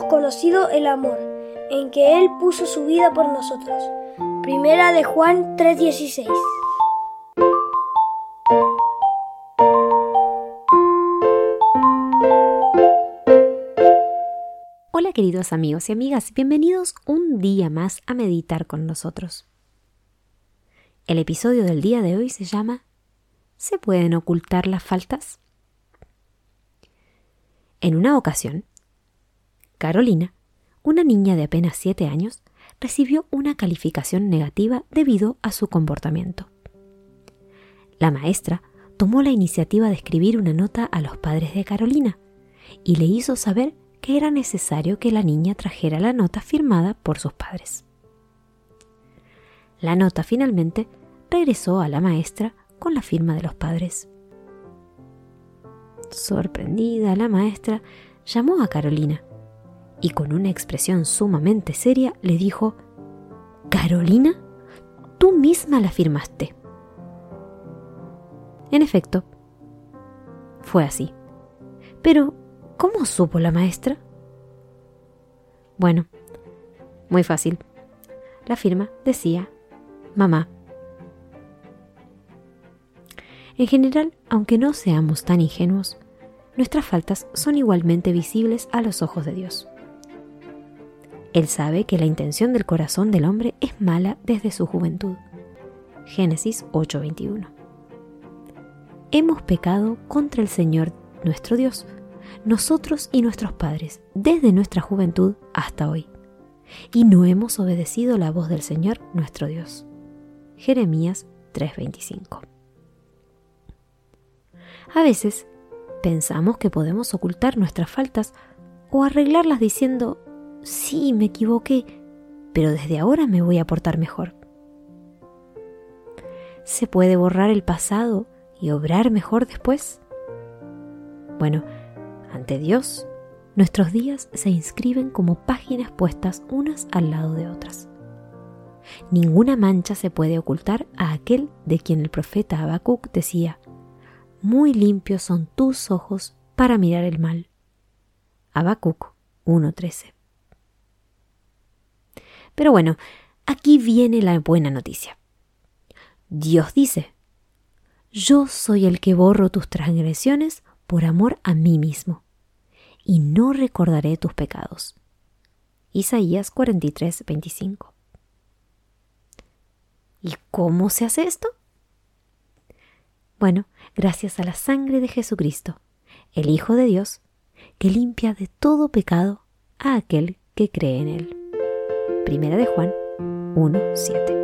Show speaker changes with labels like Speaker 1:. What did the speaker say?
Speaker 1: hemos conocido el amor, en que Él puso su vida por nosotros. Primera de Juan 3:16.
Speaker 2: Hola queridos amigos y amigas, bienvenidos un día más a meditar con nosotros. El episodio del día de hoy se llama ¿Se pueden ocultar las faltas? En una ocasión, Carolina, una niña de apenas siete años, recibió una calificación negativa debido a su comportamiento. La maestra tomó la iniciativa de escribir una nota a los padres de Carolina y le hizo saber que era necesario que la niña trajera la nota firmada por sus padres. La nota finalmente regresó a la maestra con la firma de los padres. Sorprendida, la maestra llamó a Carolina y con una expresión sumamente seria le dijo, Carolina, tú misma la firmaste. En efecto, fue así. Pero, ¿cómo supo la maestra? Bueno, muy fácil. La firma decía, mamá. En general, aunque no seamos tan ingenuos, nuestras faltas son igualmente visibles a los ojos de Dios. Él sabe que la intención del corazón del hombre es mala desde su juventud. Génesis 8:21. Hemos pecado contra el Señor nuestro Dios, nosotros y nuestros padres, desde nuestra juventud hasta hoy, y no hemos obedecido la voz del Señor nuestro Dios. Jeremías 3:25. A veces pensamos que podemos ocultar nuestras faltas o arreglarlas diciendo sí, me equivoqué, pero desde ahora me voy a portar mejor. ¿Se puede borrar el pasado y obrar mejor después? Bueno, ante Dios, nuestros días se inscriben como páginas puestas unas al lado de otras. Ninguna mancha se puede ocultar a aquel de quien el profeta Habacuc decía: Muy limpios son tus ojos para mirar el mal. Habacuc 1:13 pero bueno, aquí viene la buena noticia. Dios dice, yo soy el que borro tus transgresiones por amor a mí mismo, y no recordaré tus pecados. Isaías 43, 25. ¿Y cómo se hace esto? Bueno, gracias a la sangre de Jesucristo, el Hijo de Dios, que limpia de todo pecado a aquel que cree en él. Primera de Juan 1.7.